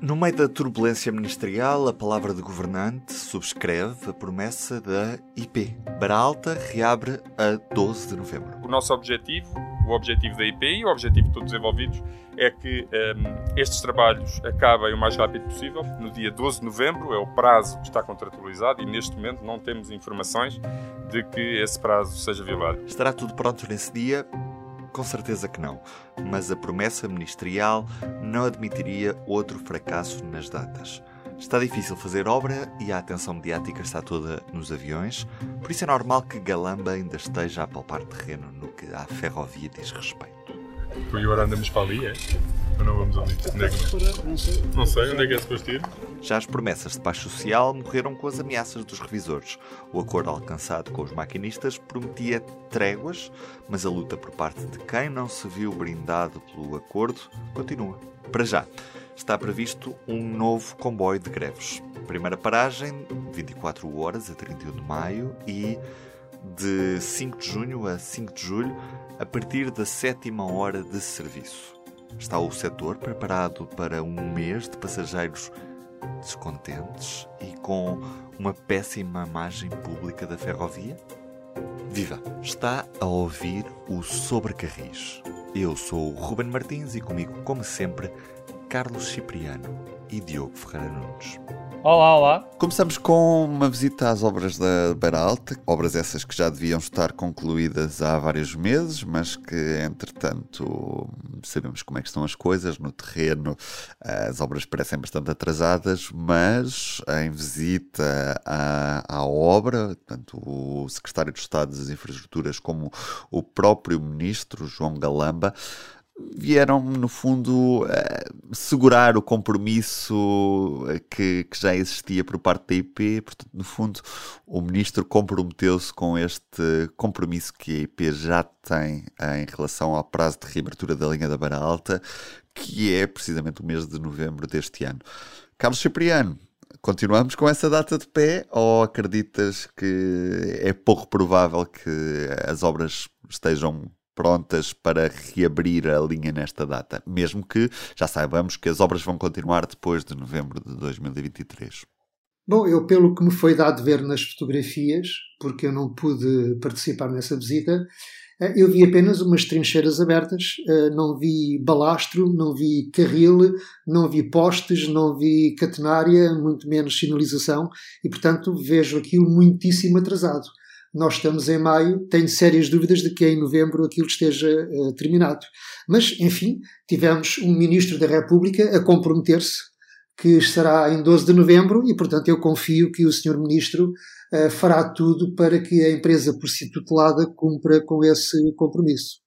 No meio da turbulência ministerial, a palavra de governante subscreve a promessa da IP. Baralta reabre a 12 de novembro. O nosso objetivo, o objetivo da IP e o objetivo de todos os envolvidos é que um, estes trabalhos acabem o mais rápido possível. No dia 12 de novembro é o prazo que está contratualizado e neste momento não temos informações de que esse prazo seja violado. Estará tudo pronto nesse dia? Com certeza que não, mas a promessa ministerial não admitiria outro fracasso nas datas. Está difícil fazer obra e a atenção mediática está toda nos aviões, por isso é normal que Galamba ainda esteja a palpar terreno no que à ferrovia diz respeito. Tu e agora andamos para ali, é? Ou não vamos ali? Onde é que... Não sei. Não sei, onde é que é suposto ir? Já as promessas de paz social morreram com as ameaças dos revisores. O acordo alcançado com os maquinistas prometia tréguas, mas a luta por parte de quem não se viu brindado pelo acordo continua. Para já, está previsto um novo comboio de greves. Primeira paragem, 24 horas a 31 de maio e de 5 de junho a 5 de julho, a partir da sétima hora de serviço. Está o setor preparado para um mês de passageiros descontentes e com uma péssima imagem pública da ferrovia? Viva! Está a ouvir o Sobrecarris. Eu sou o Ruben Martins e comigo, como sempre, Carlos Cipriano e Diogo Ferreira Nunes. Olá, olá. Começamos com uma visita às obras da Beira Alta, obras essas que já deviam estar concluídas há vários meses, mas que, entretanto, sabemos como é que estão as coisas no terreno. As obras parecem bastante atrasadas, mas em visita à, à obra, tanto o secretário de Estado das Infraestruturas como o próprio ministro, João Galamba, vieram, no fundo, segurar o compromisso que, que, já existia por parte da IP. Portanto, no fundo, o ministro comprometeu-se com este compromisso que a IP já tem uh, em relação ao prazo de reabertura da linha da Beira Alta, que é precisamente o mês de novembro deste ano. Carlos Cipriano, continuamos com essa data de pé ou acreditas que é pouco provável que as obras estejam prontas para reabrir a linha nesta data, mesmo que já saibamos que as obras vão continuar depois de novembro de 2023. Bom, eu, pelo que me foi dado ver nas fotografias, porque eu não pude participar nessa visita, eh, eu vi apenas umas trincheiras abertas, eh, não vi balastro, não vi carril, não vi postes, não vi catenária, muito menos sinalização, e portanto vejo aquilo muitíssimo atrasado. Nós estamos em maio, tenho sérias dúvidas de que em novembro aquilo esteja uh, terminado. Mas, enfim, tivemos um Ministro da República a comprometer-se que estará em 12 de novembro e, portanto, eu confio que o Sr. Ministro uh, fará tudo para que a empresa por si tutelada cumpra com esse compromisso.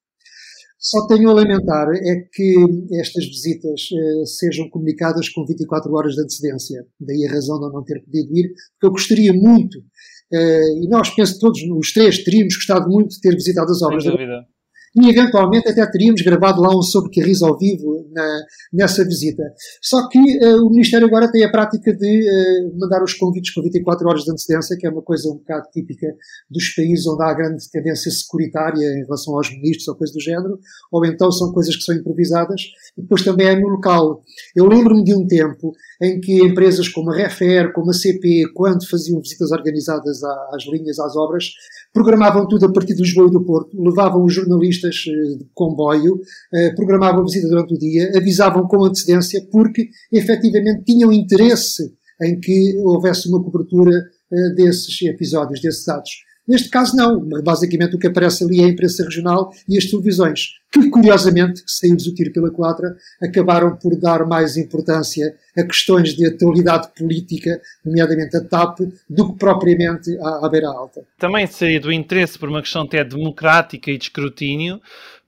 Só tenho a lamentar é que estas visitas uh, sejam comunicadas com 24 horas de antecedência. Daí a razão de eu não ter podido ir, porque eu gostaria muito e nós, penso todos, os três, teríamos gostado muito de ter visitado as obras. Dúvida e eventualmente até teríamos gravado lá um sobre Carris ao vivo na, nessa visita. Só que uh, o Ministério agora tem a prática de uh, mandar os convites com 24 horas de antecedência, que é uma coisa um bocado típica dos países onde há grande tendência securitária em relação aos ministros ou coisa do género, ou então são coisas que são improvisadas, e depois também é no local. Eu lembro-me de um tempo em que empresas como a Refer, como a CP, quando faziam visitas organizadas às linhas, às obras, programavam tudo a partir de Lisboa e do Porto, levavam os jornalistas eh, de comboio, eh, programavam a visita durante o dia, avisavam com antecedência, porque efetivamente tinham interesse em que houvesse uma cobertura eh, desses episódios, desses atos. Neste caso, não. Basicamente, o que aparece ali é a imprensa regional e as televisões, que, curiosamente, saídos o tiro pela quadra, acabaram por dar mais importância a questões de atualidade política, nomeadamente a TAP, do que propriamente à, à beira alta. Também seria do interesse, por uma questão até democrática e de escrutínio,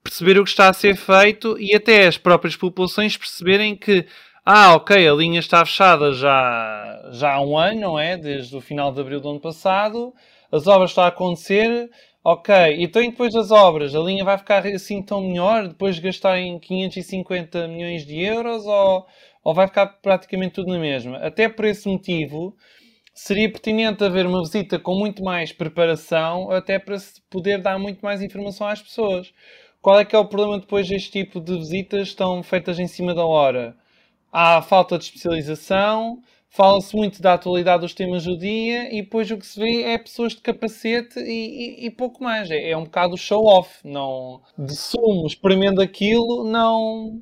perceber o que está a ser feito e até as próprias populações perceberem que ah, ok, a linha está fechada já, já há um ano, não é? Desde o final de abril do ano passado as obras estão a acontecer, ok, então e depois das obras, a linha vai ficar assim tão melhor, depois de gastarem 550 milhões de euros, ou, ou vai ficar praticamente tudo na mesma? Até por esse motivo, seria pertinente haver uma visita com muito mais preparação, até para se poder dar muito mais informação às pessoas. Qual é que é o problema depois deste tipo de visitas estão feitas em cima da hora? há falta de especialização, fala-se muito da atualidade dos temas do dia e depois o que se vê é pessoas de capacete e, e, e pouco mais. É, é, um bocado show-off. Não, de sumo, espremendo aquilo, não,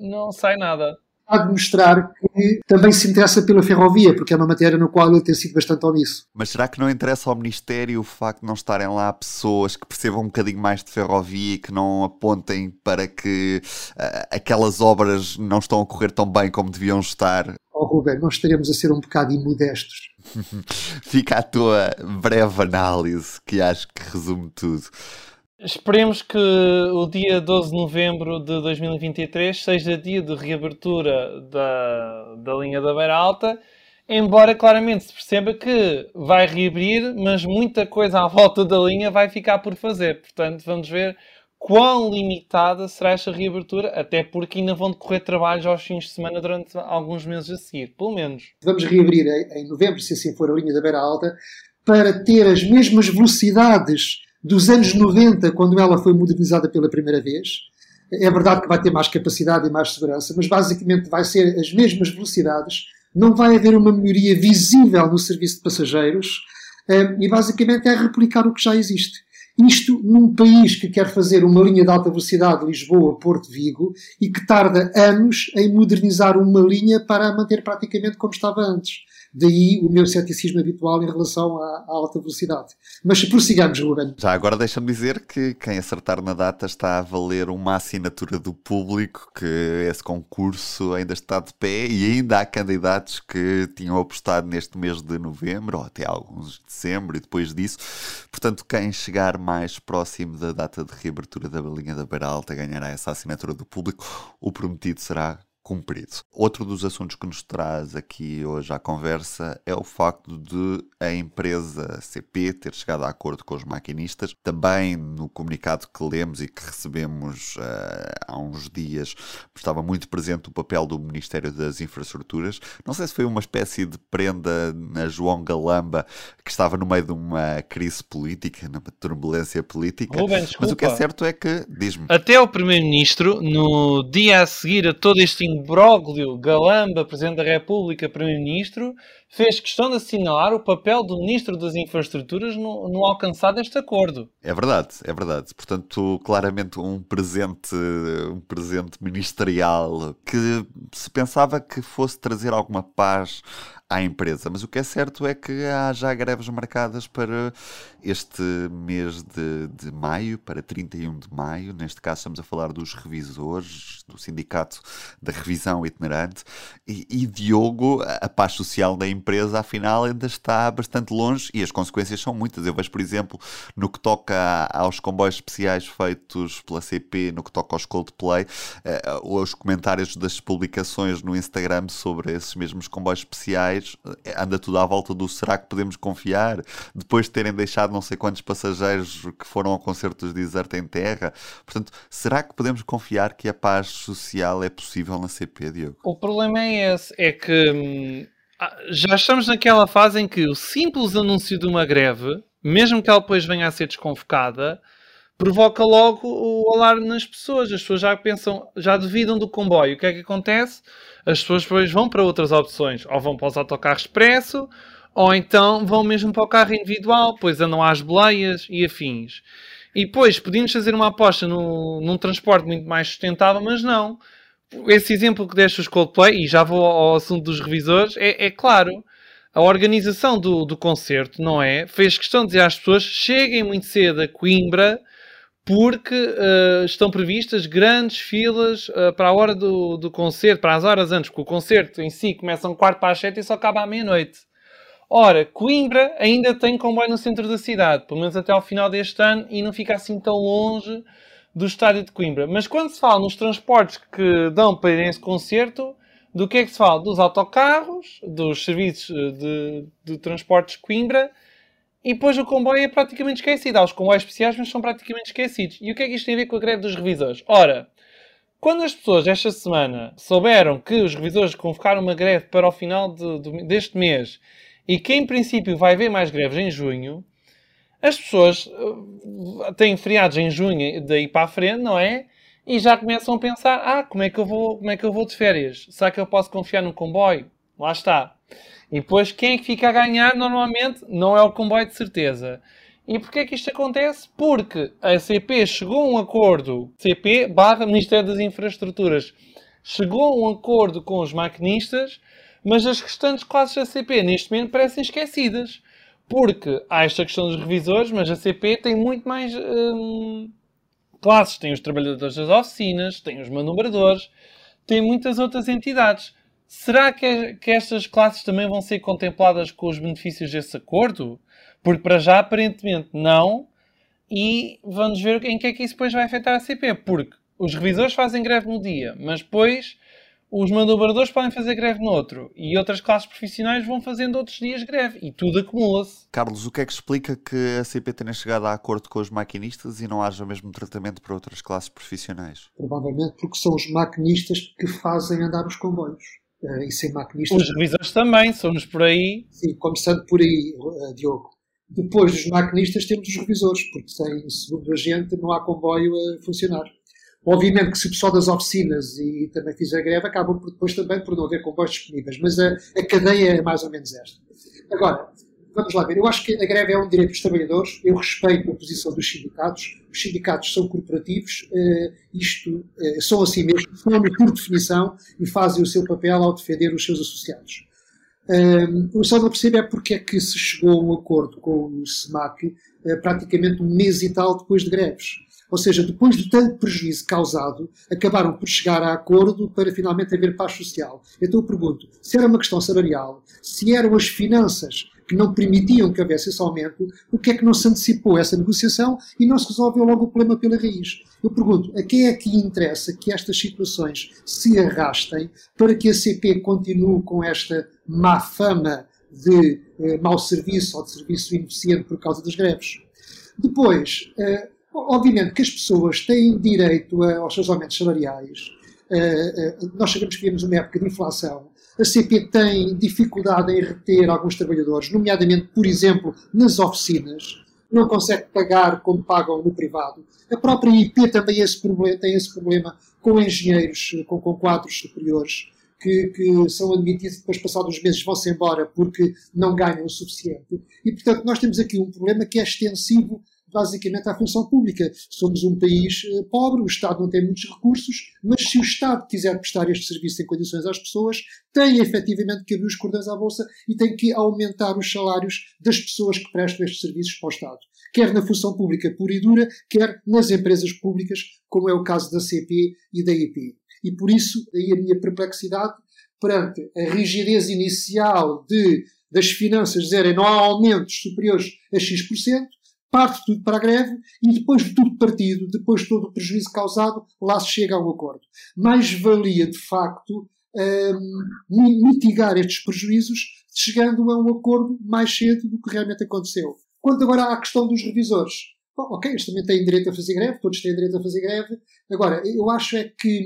não sai nada há de mostrar que também se interessa pela ferrovia, porque é uma matéria no qual ele tem sido bastante omisso. Mas será que não interessa ao Ministério o facto de não estarem lá pessoas que percebam um bocadinho mais de ferrovia e que não apontem para que uh, aquelas obras não estão a correr tão bem como deviam estar? Oh, Ruben, nós estaremos a ser um bocado imodestos. Fica a tua breve análise, que acho que resume tudo. Esperemos que o dia 12 de novembro de 2023 seja dia de reabertura da, da linha da Beira Alta, embora claramente se perceba que vai reabrir, mas muita coisa à volta da linha vai ficar por fazer. Portanto, vamos ver quão limitada será esta reabertura, até porque ainda vão decorrer trabalhos aos fins de semana durante alguns meses a seguir, pelo menos. Vamos reabrir em, em novembro, se assim for a linha da Beira Alta, para ter as mesmas velocidades dos anos 90, quando ela foi modernizada pela primeira vez. É verdade que vai ter mais capacidade e mais segurança, mas basicamente vai ser as mesmas velocidades, não vai haver uma melhoria visível no serviço de passageiros eh, e basicamente é replicar o que já existe. Isto num país que quer fazer uma linha de alta velocidade Lisboa-Porto-Vigo e que tarda anos em modernizar uma linha para a manter praticamente como estava antes. Daí o meu ceticismo habitual em relação à, à alta velocidade. Mas prossigamos, Ruben. Já agora deixa-me dizer que quem acertar na data está a valer uma assinatura do público, que esse concurso ainda está de pé e ainda há candidatos que tinham apostado neste mês de novembro, ou até alguns de dezembro e depois disso. Portanto, quem chegar mais próximo da data de reabertura da linha da Beira Alta ganhará essa assinatura do público. O prometido será cumprido. Outro dos assuntos que nos traz aqui hoje à conversa é o facto de a empresa CP ter chegado a acordo com os maquinistas. Também no comunicado que lemos e que recebemos uh, há uns dias estava muito presente o papel do Ministério das Infraestruturas. Não sei se foi uma espécie de prenda na João Galamba que estava no meio de uma crise política, numa turbulência política. Ruben, mas o que é certo é que, diz-me. Até o Primeiro-Ministro, no dia a seguir a todo este imbróglio, Galamba, Presidente da República, Primeiro-Ministro, fez questão de assinalar o papel do Ministro das Infraestruturas no, no alcançar deste acordo. É verdade, é verdade. Portanto, claramente um presente, um presente ministerial que se pensava que fosse trazer alguma paz à empresa. Mas o que é certo é que há já greves marcadas para este mês de, de maio, para 31 de maio. Neste caso, estamos a falar dos revisores, do Sindicato da Revisão Itinerante. E, e Diogo, a paz social da empresa, afinal, ainda está bastante longe e as consequências são muitas. Eu vejo, por exemplo, no que toca aos comboios especiais feitos pela CP, no que toca aos Coldplay, uh, os comentários das publicações no Instagram sobre esses mesmos comboios especiais eh, anda tudo à volta do será que podemos confiar? Depois de terem deixado não sei quantos passageiros que foram ao concerto dos Desert em terra. Portanto, será que podemos confiar que a paz social é possível na CP, Diogo? O problema é esse, é que hum, ah, já estamos naquela fase em que o simples anúncio de uma greve, mesmo que ela depois venha a ser desconvocada, provoca logo o alarme nas pessoas. As pessoas já pensam, já duvidam do comboio. O que é que acontece? As pessoas depois vão para outras opções. Ou vão para os autocarros expresso, ou então vão mesmo para o carro individual, pois andam às boleias e afins. E depois podíamos fazer uma aposta no, num transporte muito mais sustentável, mas não. Esse exemplo que deste os Coldplay, e já vou ao assunto dos revisores, é, é claro. A organização do, do concerto, não é? Fez questão de dizer às pessoas: cheguem muito cedo a Coimbra porque uh, estão previstas grandes filas uh, para a hora do, do concerto, para as horas antes, porque o concerto em si começa um quarto para as sete e só acaba à meia-noite. Ora, Coimbra ainda tem comboio no centro da cidade, pelo menos até ao final deste ano, e não fica assim tão longe do estádio de Coimbra. Mas quando se fala nos transportes que dão para ir a esse concerto, do que é que se fala? Dos autocarros, dos serviços eh, de, de transportes Coimbra e depois o comboio é praticamente esquecido. Há os comboios especiais, mas são praticamente esquecidos. E o que é que isto tem a ver com a greve dos revisores? Ora, quando as pessoas esta semana souberam que os revisores convocaram uma greve para o final de, de, deste mês e que em princípio vai haver mais greves em junho, as pessoas uh, têm feriados em junho daí para a frente, não é? e já começam a pensar: ah, como é que eu vou, como é que eu vou de férias? Será que eu posso confiar no comboio? Lá está. E depois quem é fica a ganhar normalmente não é o comboio de certeza. E porquê é que isto acontece? Porque a CP chegou a um acordo, CP barra Ministério das Infraestruturas, chegou a um acordo com os maquinistas, mas as restantes classes da CP neste momento parecem esquecidas. Porque há esta questão dos revisores, mas a CP tem muito mais hum, classes. Tem os trabalhadores das oficinas, tem os manobradores, tem muitas outras entidades. Será que, que estas classes também vão ser contempladas com os benefícios desse acordo? Porque para já, aparentemente, não. E vamos ver em que é que isso depois vai afetar a CP. Porque os revisores fazem greve no dia, mas depois os manobradores podem fazer greve no outro e outras classes profissionais vão fazendo outros dias greve e tudo acumula-se. Carlos, o que é que explica que a CP tenha chegado a acordo com os maquinistas e não haja o mesmo tratamento para outras classes profissionais? Provavelmente porque são os maquinistas que fazem andar os comboios. Uh, e sem maquinistas. Os revisores também, somos por aí. Sim, começando por aí, uh, Diogo. Depois dos maquinistas temos os revisores, porque sem, segundo a gente, não há comboio a funcionar. Obviamente que se o pessoal das oficinas e também fizer greve, acabam por, depois também por não haver comboios disponíveis, mas a, a cadeia é mais ou menos esta. Agora, vamos lá ver, eu acho que a greve é um direito dos trabalhadores, eu respeito a posição dos sindicatos, os sindicatos são corporativos, uh, isto uh, são assim mesmo, são por definição e fazem o seu papel ao defender os seus associados. Um, eu só não percebo é porque é que se chegou a um acordo com o SEMAC uh, praticamente um mês e tal depois de greves. Ou seja, depois de tanto prejuízo causado, acabaram por chegar a acordo para finalmente haver paz social. Então eu pergunto, se era uma questão salarial, se eram as finanças que não permitiam que houvesse esse aumento, o que é que não se antecipou essa negociação e não se resolveu logo o problema pela raiz? Eu pergunto, a quem é que interessa que estas situações se arrastem para que a CP continue com esta má fama de eh, mau serviço ou de serviço ineficiente por causa das greves? Depois, eh, Obviamente que as pessoas têm direito a, aos seus aumentos salariais. Uh, uh, nós sabemos que vivemos uma época de inflação. A CP tem dificuldade em reter alguns trabalhadores, nomeadamente, por exemplo, nas oficinas. Não consegue pagar como pagam no privado. A própria IP também esse problema, tem esse problema com engenheiros com, com quadros superiores. Que, que, são admitidos depois, passados uns meses, vão-se embora porque não ganham o suficiente. E, portanto, nós temos aqui um problema que é extensivo basicamente à função pública. Somos um país eh, pobre, o Estado não tem muitos recursos, mas se o Estado quiser prestar este serviço em condições às pessoas, tem efetivamente que abrir os cordões à Bolsa e tem que aumentar os salários das pessoas que prestam estes serviços para o Estado. Quer na função pública pura e dura, quer nas empresas públicas, como é o caso da CP e da IP. E por isso, aí a minha perplexidade perante a rigidez inicial de, das finanças dizerem não há aumentos superiores a X%, parte tudo para a greve e depois de tudo partido, depois de todo o prejuízo causado, lá se chega a um acordo. Mais valia, de facto, um, mitigar estes prejuízos chegando a um acordo mais cedo do que realmente aconteceu. Quanto agora à questão dos revisores. Bom, ok, eles também têm direito a fazer greve, todos têm direito a fazer greve. Agora, eu acho é que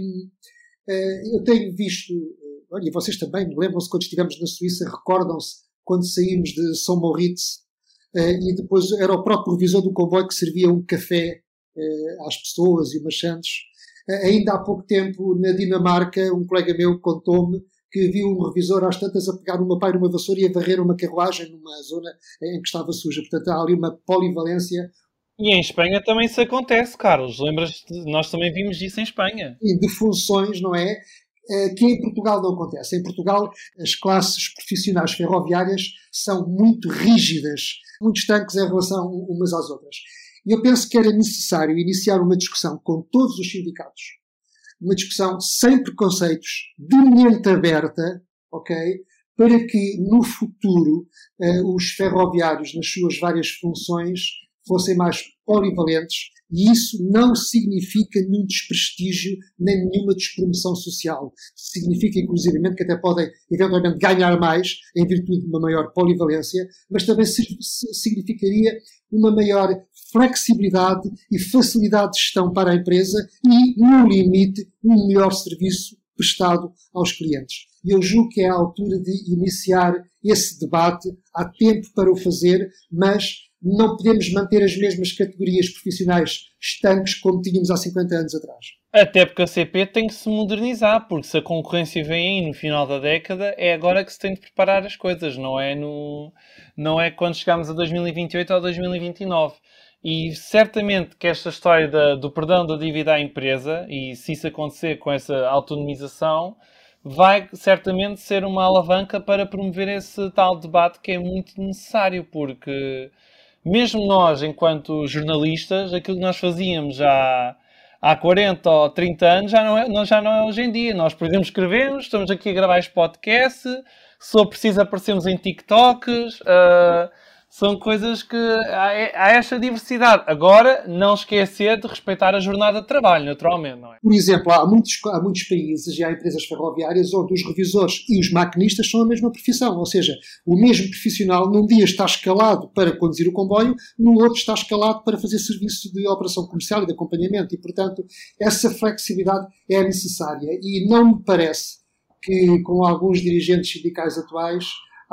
uh, eu tenho visto, uh, e vocês também, lembram-se quando estivemos na Suíça, recordam-se quando saímos de São Moritz e depois era o próprio revisor do comboio que servia um café eh, às pessoas e umas santos. Eh, ainda há pouco tempo, na Dinamarca, um colega meu contou-me que viu um revisor às tantas a pegar uma pá e uma vassoura e a varrer uma carruagem numa zona em que estava suja. Portanto, há ali uma polivalência. E em Espanha também isso acontece, Carlos. Lembras? Nós também vimos isso em Espanha. E de funções, não é? Que em Portugal não acontece. Em Portugal, as classes profissionais ferroviárias são muito rígidas muito estanques em relação umas às outras. E eu penso que era necessário iniciar uma discussão com todos os sindicatos, uma discussão sem preconceitos, de mente aberta, ok? Para que no futuro uh, os ferroviários, nas suas várias funções, fossem mais polivalentes e isso não significa nenhum desprestígio nem nenhuma despromoção social. Significa, inclusivamente, que até podem eventualmente ganhar mais em virtude de uma maior polivalência, mas também significaria uma maior flexibilidade e facilidade de gestão para a empresa e, no limite, um melhor serviço prestado aos clientes. Eu julgo que é a altura de iniciar esse debate. Há tempo para o fazer, mas não podemos manter as mesmas categorias profissionais estanques como tínhamos há 50 anos atrás. Até porque a CP tem que se modernizar, porque se a concorrência vem aí no final da década, é agora que se tem de preparar as coisas, não é, no, não é quando chegamos a 2028 ou 2029. E certamente que esta história da, do perdão da dívida à empresa, e se isso acontecer com essa autonomização, vai certamente ser uma alavanca para promover esse tal debate que é muito necessário, porque mesmo nós, enquanto jornalistas, aquilo que nós fazíamos já há 40 ou 30 anos já não é, já não é hoje em dia. Nós, por exemplo, escrevemos, estamos aqui a gravar este podcast, se for preciso aparecemos em TikToks. Uh, são coisas que há, há, esta diversidade. Agora, não esquecer de respeitar a jornada de trabalho, naturalmente, não é? Por exemplo, há muitos, há muitos países e há empresas ferroviárias onde os revisores e os maquinistas são a mesma profissão, ou seja, o mesmo profissional num dia está escalado para conduzir o comboio, no outro está escalado para fazer serviço de operação comercial e de acompanhamento e, portanto, essa flexibilidade é necessária e não me parece que com alguns dirigentes sindicais atuais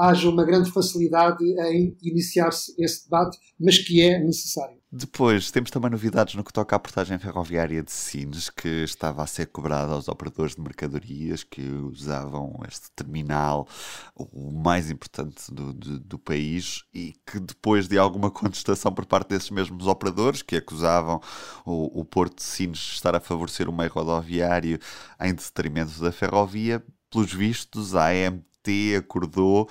haja uma grande facilidade em iniciar-se esse debate, mas que é necessário. Depois, temos também novidades no que toca à portagem ferroviária de Sines, que estava a ser cobrada aos operadores de mercadorias que usavam este terminal, o mais importante do, do, do, país, e que depois de alguma contestação por parte desses mesmos operadores, que acusavam o, o Porto de Sines de estar a favorecer o meio rodoviário em detrimento da ferrovia, pelos vistos, a AMT AMT acordou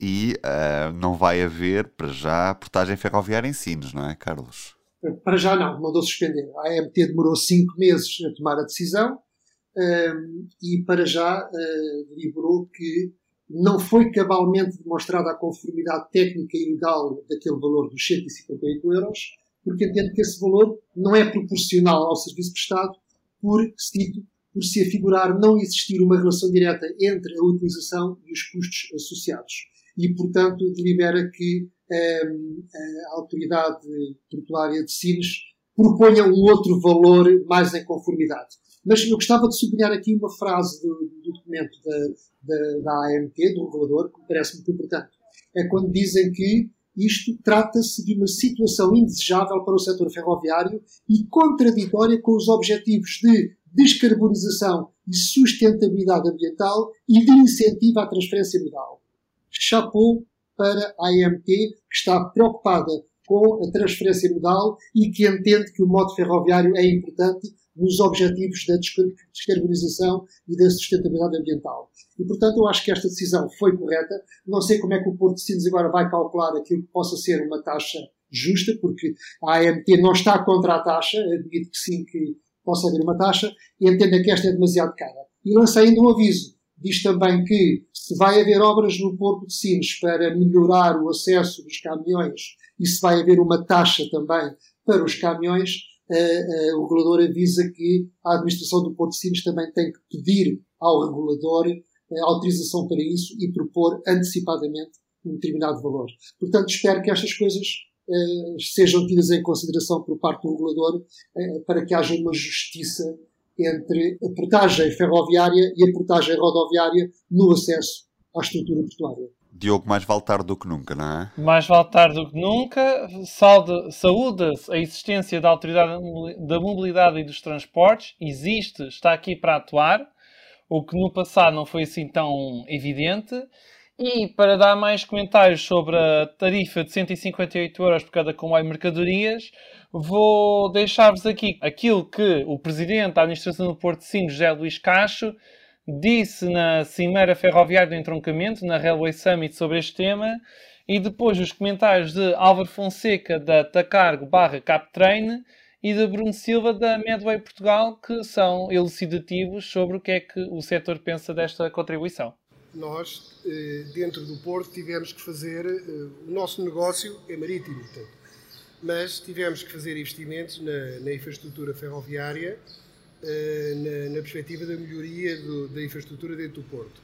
e uh, não vai haver, para já, portagem ferroviária em Sines, não é, Carlos? Para já não, mandou suspender. A AMT demorou cinco meses a tomar a decisão um, e para já uh, deliberou que não foi cabalmente demonstrada a conformidade técnica e legal daquele valor dos 158 euros, porque entende que esse valor não é proporcional ao serviço prestado por, cito, por se afigurar não existir uma relação direta entre a utilização e os custos associados. E, portanto, delibera que um, a autoridade portuária de Sines proponha um outro valor mais em conformidade. Mas eu gostava de sublinhar aqui uma frase do, do documento da, da, da, AMT, do regulador, que me parece muito importante. É quando dizem que isto trata-se de uma situação indesejável para o setor ferroviário e contraditória com os objetivos de descarbonização e sustentabilidade ambiental e de incentivo à transferência modal. Chapou para a AMT, que está preocupada com a transferência modal e que entende que o modo ferroviário é importante nos objetivos da descarbonização e da sustentabilidade ambiental. E, portanto, eu acho que esta decisão foi correta. Não sei como é que o Porto de Sines agora vai calcular aquilo que possa ser uma taxa justa, porque a AMT não está contra a taxa, admito que sim, que haver uma taxa e entenda que esta é demasiado cara. E lança ainda um aviso. Diz também que se vai haver obras no Porto de Sines para melhorar o acesso dos caminhões e se vai haver uma taxa também para os caminhões, uh, uh, o regulador avisa que a administração do Porto de Sines também tem que pedir ao regulador uh, autorização para isso e propor antecipadamente um determinado valor. Portanto, espero que estas coisas sejam tidas em consideração por parte do regulador eh, para que haja uma justiça entre a portagem ferroviária e a portagem rodoviária no acesso à estrutura portuária. Diogo, mais vale tarde do que nunca, não é? Mais vale tarde do que nunca. Saúda-se a existência da Autoridade da Mobilidade e dos Transportes. Existe, está aqui para atuar, o que no passado não foi assim tão evidente. E para dar mais comentários sobre a tarifa de 158 euros por cada comboio de mercadorias, vou deixar-vos aqui aquilo que o Presidente da Administração do Porto de Sines, José Luís Cacho, disse na Cimeira Ferroviária do Entroncamento, na Railway Summit, sobre este tema, e depois os comentários de Álvaro Fonseca, da Tacargo barra Captrain, e de Bruno Silva, da Medway Portugal, que são elucidativos sobre o que é que o setor pensa desta contribuição nós, eh, dentro do Porto, tivemos que fazer. Eh, o nosso negócio é marítimo, portanto, mas tivemos que fazer investimentos na, na infraestrutura ferroviária, eh, na, na, perspectiva da melhoria do, da infraestrutura dentro do Porto.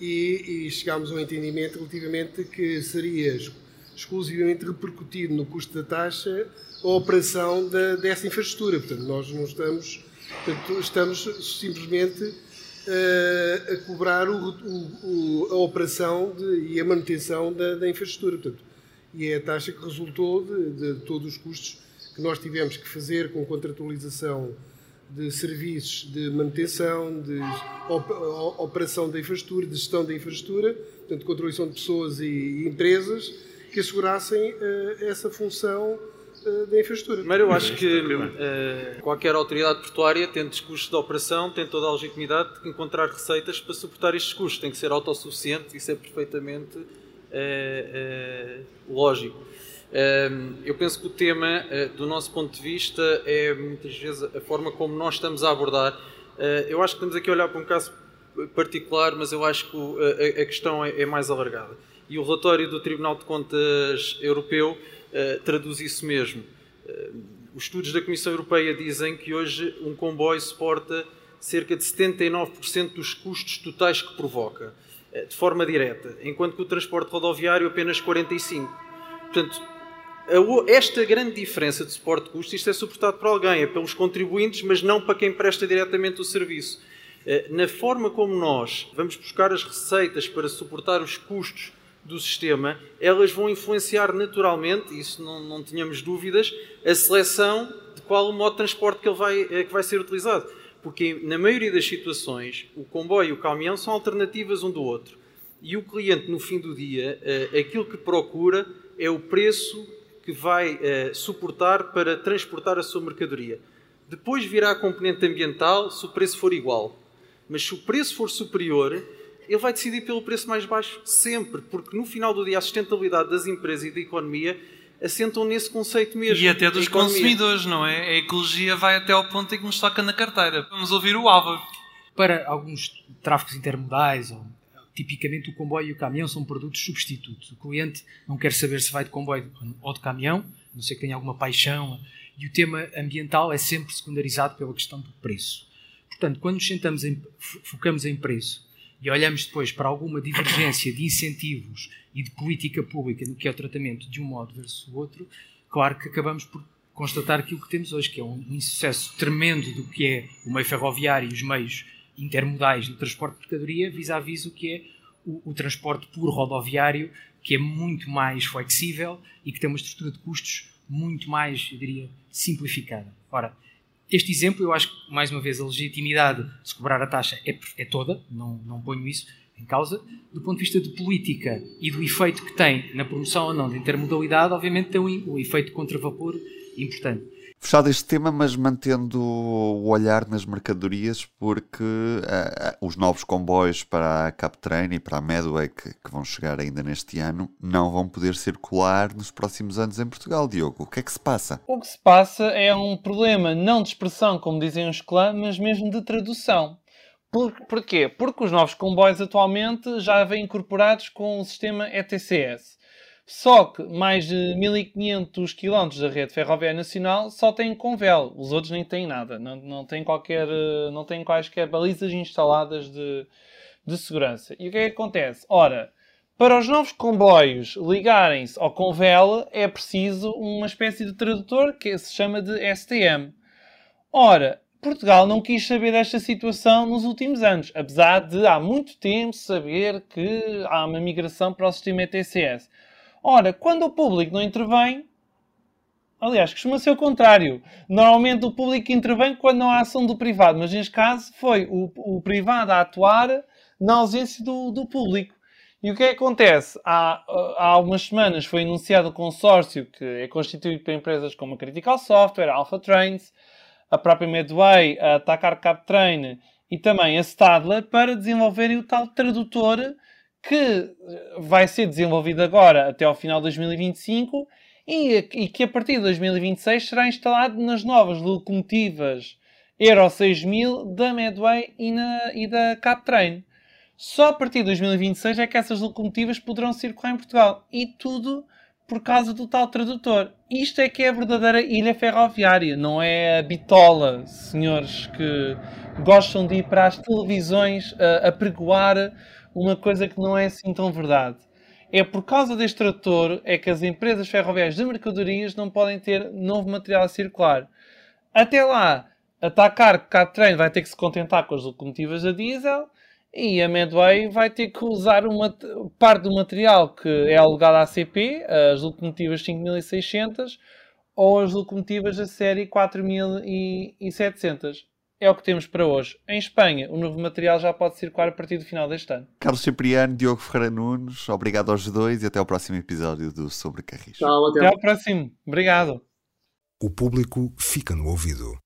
E, e chegámos ao entendimento relativamente que seria exclusivamente repercutido no custo da taxa a operação da, dessa infraestrutura. Portanto, nós não estamos. Portanto, estamos simplesmente uh, a cobrar o, o, a operação de, e a manutenção da, da, infraestrutura. Portanto, e é a taxa que resultou de, de, todos os custos que nós tivemos que fazer com contratualização de serviços de manutenção, de operação da infraestrutura, de gestão da infraestrutura, portanto, contribuição de pessoas e empresas que assegurassem uh, essa função da infraestrutura. Primeiro, eu acho que uh, qualquer autoridade portuária, tendo custos de operação, tem toda a legitimidade de encontrar receitas para suportar estes custos. Tem que ser autossuficiente, isso é perfeitamente lógico. Eu penso que o tema, do nosso ponto de vista, é muitas vezes a forma como nós estamos a abordar. Eu acho que estamos aqui a olhar para um caso particular, mas eu acho que a questão é, é mais alargada e o relatório do Tribunal de Contas Europeu uh, traduz isso mesmo. Uh, os estudos da Comissão Europeia dizem que hoje um comboio suporta cerca de 79% dos custos totais que provoca, uh, de forma direta, enquanto que o transporte rodoviário apenas 45%. Portanto, esta grande diferença de suporte de custos, isto é suportado por alguém, é pelos contribuintes, mas não para quem presta diretamente o serviço. Na forma como nós vamos buscar as receitas para suportar os custos do sistema, elas vão influenciar naturalmente, isso não, não tínhamos dúvidas, a seleção de qual o modo de transporte que, ele vai, eh, que vai ser utilizado. Porque na maioria das situações, o comboio e o caminhão são alternativas um do outro. E o cliente, no fim do dia, eh, aquilo que procura é o preço que vai eh, suportar para transportar a sua mercadoria. Depois virá a componente ambiental se o preço for igual. Mas se o preço for superior, ele vai decidir pelo preço mais baixo sempre, porque no final do dia a sustentabilidade das empresas e da economia assentam nesse conceito mesmo. E até dos consumidores, não é? A ecologia vai até ao ponto em que nos toca na carteira. Vamos ouvir o Álvaro. Para alguns tráficos intermodais, ou, tipicamente o comboio e o caminhão são produtos substitutos. O cliente não quer saber se vai de comboio ou de caminhão, não sei que tenha alguma paixão, e o tema ambiental é sempre secundarizado pela questão do preço. Portanto, quando nos sentamos em, focamos em preço e olhamos depois para alguma divergência de incentivos e de política pública no que é o tratamento de um modo versus o outro, claro que acabamos por constatar aquilo que temos hoje, que é um insucesso tremendo do que é o meio ferroviário e os meios intermodais do transporte de mercadoria vis-à-vis o que é o, o, transporte puro rodoviário, que é muito mais flexível e que tem uma estrutura de custos muito mais, eu diria, simplificada. Ora, este exemplo, eu acho que, mais uma vez, a legitimidade de se cobrar a taxa é, é toda, não, não ponho isso em causa. Do ponto de vista de política e do efeito que tem na promoção ou não da intermodalidade, obviamente tem um, um efeito contra-vapor importante fechado este tema, mas mantendo o olhar nas mercadorias, porque uh, os novos comboios para a Captrain e para a Medway, que, que, vão chegar ainda neste ano, não vão poder circular nos próximos anos em Portugal. Diogo, o que é que se passa? O que se passa é um problema não de expressão, como dizem os clãs, mas mesmo de tradução. Por, porquê? Porque os novos comboios atualmente já vêm incorporados com o sistema ETCS. Só que mais de 1500 km da rede ferroviária nacional só têm convel, os outros nem têm nada, não, não têm qualquer, não têm quaisquer balizas instaladas de, de segurança. E o que é que acontece? Ora, para os novos comboios ligarem-se ao convel é preciso uma espécie de tradutor que se chama de STM. Ora, Portugal não quis saber desta situação nos últimos anos, apesar de há muito tempo saber que há uma migração para o sistema ETCS. Ora, quando o público não intervém, aliás, costuma ser o contrário. Normalmente o público intervém quando não há ação do privado, mas neste caso foi o, o privado a atuar na ausência do, do público. E o que é que acontece? Há, há umas semanas foi anunciado o um consórcio que é constituído por empresas como a Critical Software, a Alpha Trains, a própria Medway, a Takar Captrain e também a Stadler para desenvolverem o tal tradutor que vai ser desenvolvido agora até ao final de 2025 e, e que a partir de 2026 será instalado nas novas locomotivas Euro 6000 da Medway e, na, e da Captrain. Só a partir de 2026 é que essas locomotivas poderão circular em Portugal. E tudo por causa do tal tradutor. Isto é que é a verdadeira ilha ferroviária, não é a bitola, senhores que gostam de ir para as televisões a, a pregoar uma coisa que não é assim tão verdade. É por causa deste trator é que as empresas ferroviárias de mercadorias não podem ter novo material a circular. Até lá, a Takar Catrain vai ter que se contentar com as locomotivas a diesel e a Medway vai ter que usar uma parte do material que é alugado à CP, as locomotivas 5600 ou as locomotivas da série 4700. É o que temos para hoje. Em Espanha, o novo material já pode circular a partir do final deste ano. Carlos Cipriano, Diogo Ferreira Nunes, obrigado aos dois e até ao próximo episódio do Sobre Carris. Tchau, até Até ao próximo. Obrigado. O público fica no ouvido.